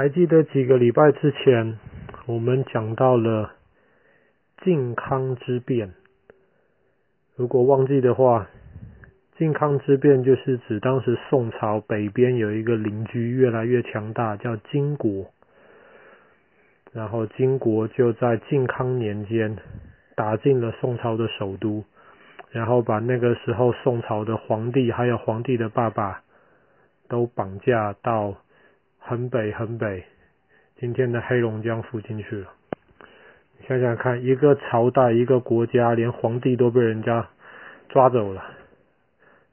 还记得几个礼拜之前，我们讲到了靖康之变。如果忘记的话，靖康之变就是指当时宋朝北边有一个邻居越来越强大，叫金国。然后金国就在靖康年间打进了宋朝的首都，然后把那个时候宋朝的皇帝还有皇帝的爸爸都绑架到。很北很北，今天的黑龙江附近去了。你想想看，一个朝代、一个国家，连皇帝都被人家抓走了，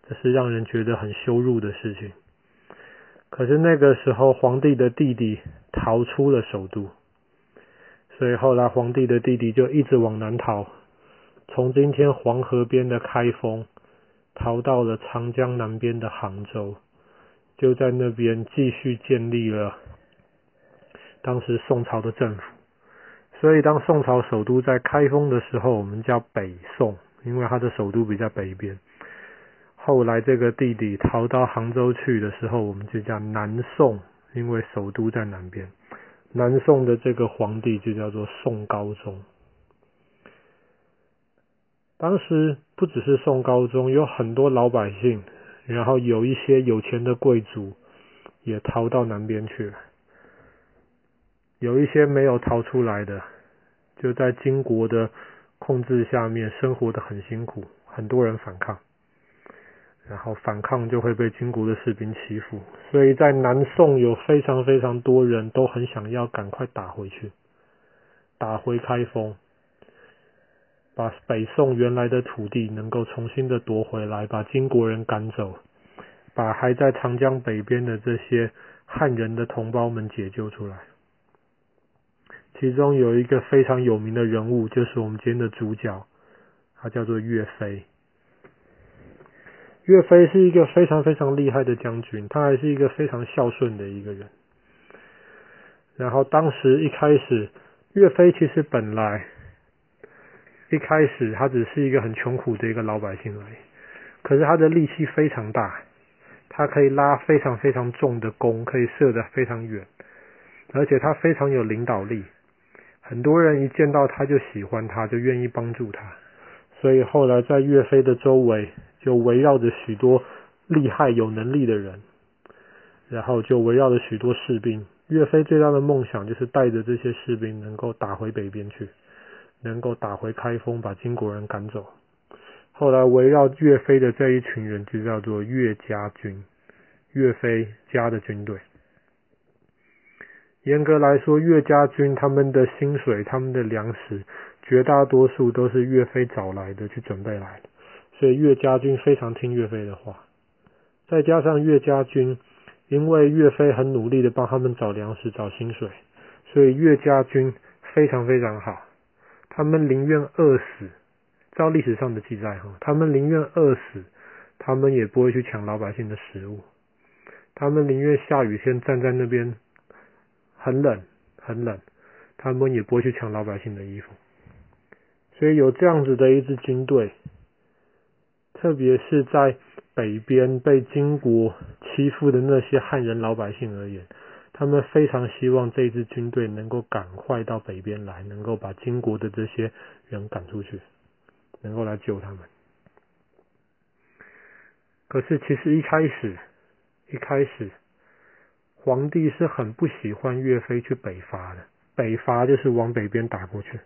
这是让人觉得很羞辱的事情。可是那个时候，皇帝的弟弟逃出了首都，所以后来皇帝的弟弟就一直往南逃，从今天黄河边的开封逃到了长江南边的杭州。就在那边继续建立了当时宋朝的政府，所以当宋朝首都在开封的时候，我们叫北宋，因为它的首都比较北边。后来这个弟弟逃到杭州去的时候，我们就叫南宋，因为首都在南边。南宋的这个皇帝就叫做宋高宗。当时不只是宋高宗，有很多老百姓。然后有一些有钱的贵族也逃到南边去了，有一些没有逃出来的，就在金国的控制下面生活得很辛苦，很多人反抗，然后反抗就会被金国的士兵欺负，所以在南宋有非常非常多人都很想要赶快打回去，打回开封。把北宋原来的土地能够重新的夺回来，把金国人赶走，把还在长江北边的这些汉人的同胞们解救出来。其中有一个非常有名的人物，就是我们今天的主角，他叫做岳飞。岳飞是一个非常非常厉害的将军，他还是一个非常孝顺的一个人。然后当时一开始，岳飞其实本来。一开始他只是一个很穷苦的一个老百姓而已，可是他的力气非常大，他可以拉非常非常重的弓，可以射得非常远，而且他非常有领导力，很多人一见到他就喜欢他，就愿意帮助他，所以后来在岳飞的周围就围绕着许多厉害有能力的人，然后就围绕着许多士兵。岳飞最大的梦想就是带着这些士兵能够打回北边去。能够打回开封，把金国人赶走。后来围绕岳飞的这一群人就叫做岳家军，岳飞家的军队。严格来说，岳家军他们的薪水、他们的粮食，绝大多数都是岳飞找来的，去准备来的。所以岳家军非常听岳飞的话。再加上岳家军，因为岳飞很努力的帮他们找粮食、找薪水，所以岳家军非常非常好。他们宁愿饿死，照历史上的记载哈，他们宁愿饿死，他们也不会去抢老百姓的食物。他们宁愿下雨天站在那边，很冷很冷，他们也不会去抢老百姓的衣服。所以有这样子的一支军队，特别是在北边被金国欺负的那些汉人老百姓而言。他们非常希望这支军队能够赶快到北边来，能够把金国的这些人赶出去，能够来救他们。可是，其实一开始，一开始，皇帝是很不喜欢岳飞去北伐的。北伐就是往北边打过去，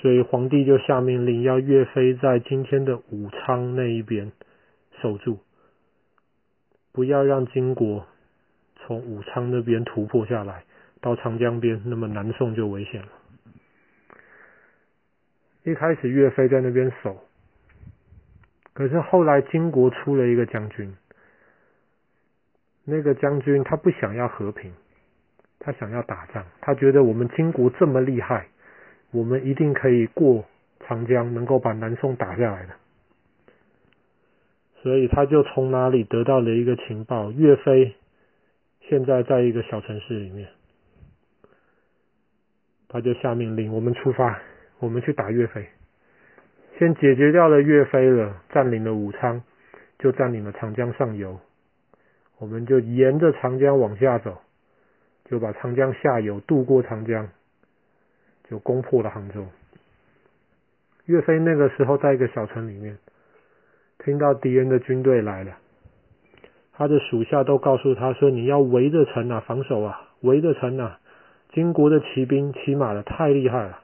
所以皇帝就下命令，要岳飞在今天的武昌那一边守住，不要让金国。从武昌那边突破下来，到长江边，那么南宋就危险了。一开始岳飞在那边守，可是后来金国出了一个将军，那个将军他不想要和平，他想要打仗，他觉得我们金国这么厉害，我们一定可以过长江，能够把南宋打下来的。所以他就从哪里得到了一个情报，岳飞。现在在一个小城市里面，他就下命令：我们出发，我们去打岳飞。先解决掉了岳飞了，占领了武昌，就占领了长江上游。我们就沿着长江往下走，就把长江下游渡过长江，就攻破了杭州。岳飞那个时候在一个小城里面，听到敌人的军队来了，他的属下都告诉他说：“你要围着城啊，防守啊，围着城啊！金国的骑兵骑马的太厉害了。”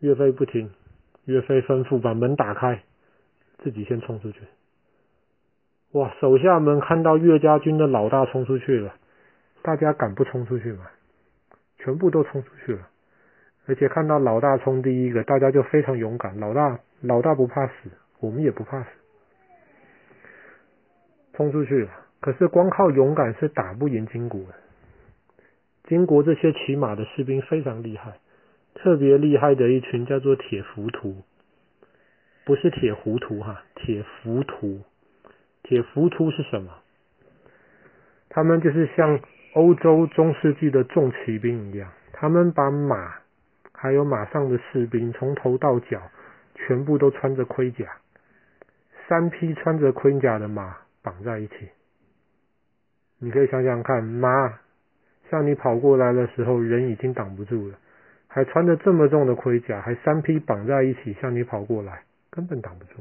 岳飞不听，岳飞吩咐把门打开，自己先冲出去。哇！手下们看到岳家军的老大冲出去了，大家敢不冲出去吗？全部都冲出去了。而且看到老大冲第一个，大家就非常勇敢。老大，老大不怕死，我们也不怕死，冲出去。可是光靠勇敢是打不赢金国的。金国这些骑马的士兵非常厉害，特别厉害的一群叫做铁浮屠，不是铁糊涂哈，铁浮屠。铁浮屠是什么？他们就是像欧洲中世纪的重骑兵一样，他们把马。还有马上的士兵，从头到脚全部都穿着盔甲，三匹穿着盔甲的马绑在一起。你可以想想看，马向你跑过来的时候，人已经挡不住了，还穿着这么重的盔甲，还三匹绑在一起向你跑过来，根本挡不住。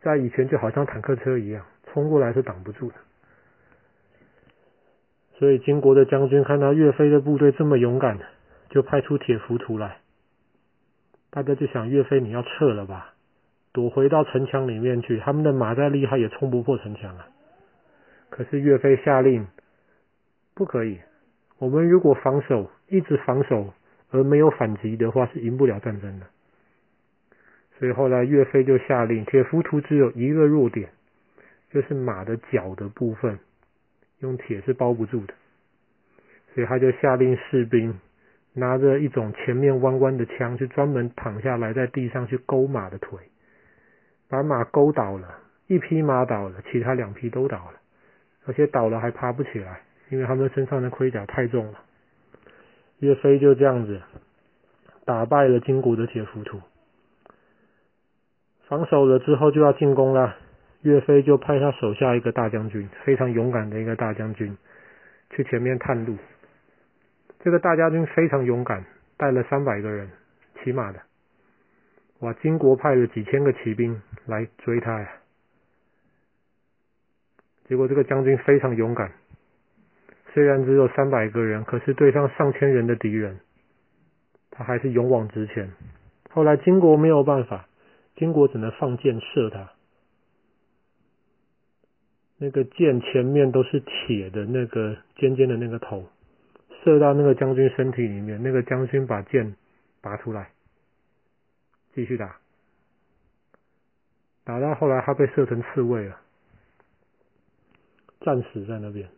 在以前就好像坦克车一样，冲过来是挡不住的。所以金国的将军看到岳飞的部队这么勇敢。就派出铁浮屠来，大家就想岳飞你要撤了吧，躲回到城墙里面去。他们的马再厉害也冲不破城墙啊。可是岳飞下令，不可以。我们如果防守，一直防守而没有反击的话，是赢不了战争的。所以后来岳飞就下令，铁浮屠只有一个弱点，就是马的脚的部分用铁是包不住的，所以他就下令士兵。拿着一种前面弯弯的枪，就专门躺下来在地上去勾马的腿，把马勾倒了，一匹马倒了，其他两匹都倒了，而且倒了还爬不起来，因为他们身上的盔甲太重了。岳飞就这样子打败了金国的铁浮屠，防守了之后就要进攻了。岳飞就派他手下一个大将军，非常勇敢的一个大将军，去前面探路。这个大将军非常勇敢，带了三百个人骑马的。哇，金国派了几千个骑兵来追他呀。结果这个将军非常勇敢，虽然只有三百个人，可是对上上千人的敌人，他还是勇往直前。后来金国没有办法，金国只能放箭射他。那个箭前面都是铁的，那个尖尖的那个头。射到那个将军身体里面，那个将军把剑拔出来，继续打，打到后来他被射成刺猬了，战死在那边。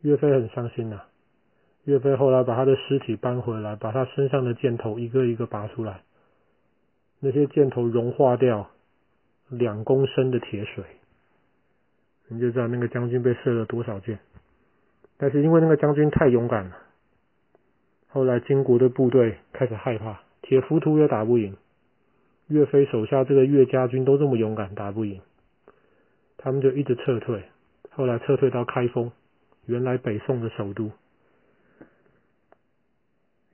岳飞很伤心呐、岳飞后来把他的尸体搬回来，把他身上的箭头一个一个拔出来，那些箭头融化掉两公升的铁水，你就知道那个将军被射了多少箭。但是因为那个将军太勇敢了，后来金国的部队开始害怕，铁浮屠也打不赢，岳飞手下这个岳家军都这么勇敢，打不赢，他们就一直撤退，后来撤退到开封，原来北宋的首都。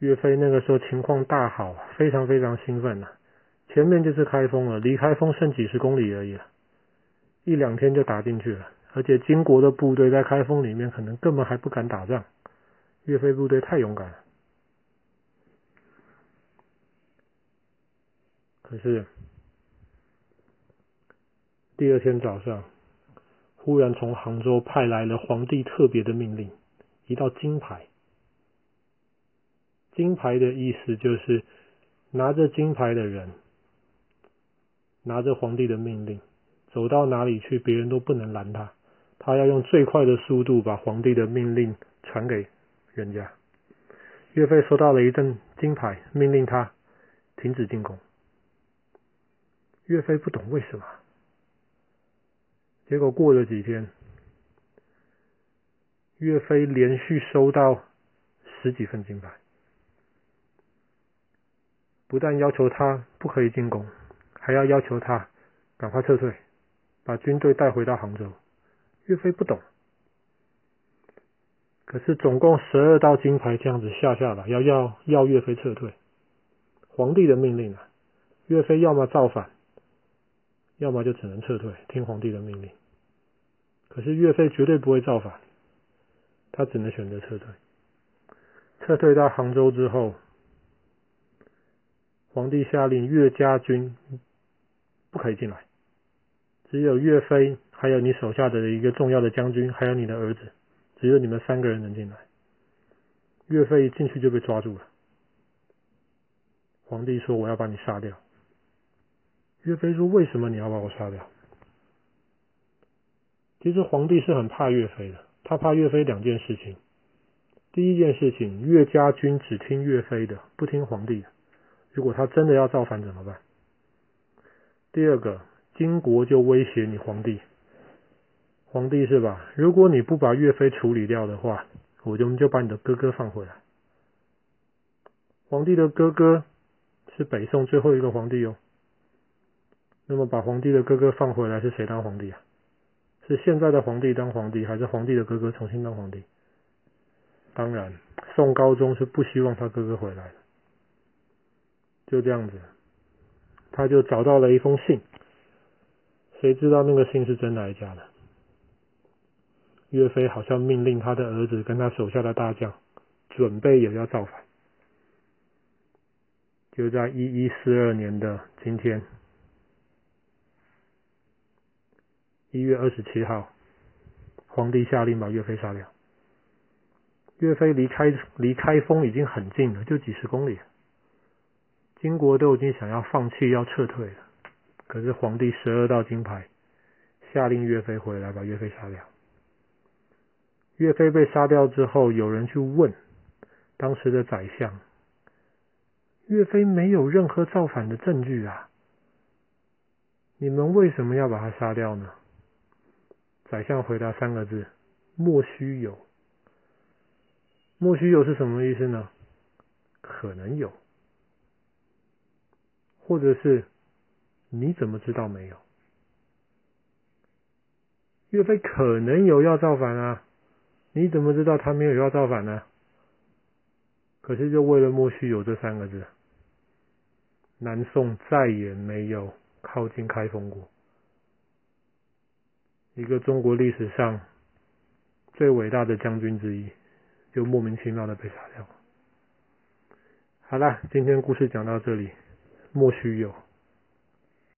岳飞那个时候情况大好，非常非常兴奋了，前面就是开封了，离开封剩几十公里而已了，一两天就打进去了。而且金国的部队在开封里面可能根本还不敢打仗，岳飞部队太勇敢了。可是第二天早上，忽然从杭州派来了皇帝特别的命令，一道金牌。金牌的意思就是拿着金牌的人，拿着皇帝的命令，走到哪里去，别人都不能拦他。他要用最快的速度把皇帝的命令传给人家。岳飞收到了一阵金牌，命令他停止进攻。岳飞不懂为什么，结果过了几天，岳飞连续收到十几份金牌，不但要求他不可以进攻，还要要求他赶快撤退，把军队带回到杭州。岳飞不懂，可是总共十二道金牌这样子下下来，要要要岳飞撤退。皇帝的命令啊，岳飞要么造反，要么就只能撤退，听皇帝的命令。可是岳飞绝对不会造反，他只能选择撤退。撤退到杭州之后，皇帝下令岳家军不可以进来，只有岳飞，还有你手下的一个重要的将军，还有你的儿子，只有你们三个人能进来。岳飞一进去就被抓住了。皇帝说：“我要把你杀掉。”岳飞说：“为什么你要把我杀掉？”其实皇帝是很怕岳飞的，他怕岳飞两件事情。第一件事情，岳家军只听岳飞的，不听皇帝的。如果他真的要造反怎么办？第二个，金国就威胁你皇帝，皇帝是吧？如果你不把岳飞处理掉的话，我就就把你的哥哥放回来。皇帝的哥哥。是北宋最后一个皇帝哦。那么把皇帝的哥哥放回来，是谁当皇帝啊？是现在的皇帝当皇帝，还是皇帝的哥哥重新当皇帝？当然，宋高宗是不希望他哥哥回来的。就这样子，他就找到了一封信。谁知道那个信是真的还是假的？岳飞好像命令他的儿子跟他手下的大将，准备也要造反。就在一一四二年的今天，一月二十七号，皇帝下令把岳飞杀掉。岳飞离开离开封已经很近了，就几十公里。金国都已经想要放弃，要撤退了。可是皇帝十二道金牌，下令岳飞回来，把岳飞杀掉。岳飞被杀掉之后，有人去问当时的宰相。岳飞没有任何造反的证据啊！你们为什么要把他杀掉呢？宰相回答三个字：莫须有。莫须有是什么意思呢？可能有，或者是你怎么知道没有？岳飞可能有要造反啊，你怎么知道他没有要造反呢？可是就为了莫须有这三个字。南宋再也没有靠近开封过，一个中国历史上最伟大的将军之一，就莫名其妙的被杀掉。好了，今天故事讲到这里，莫须有。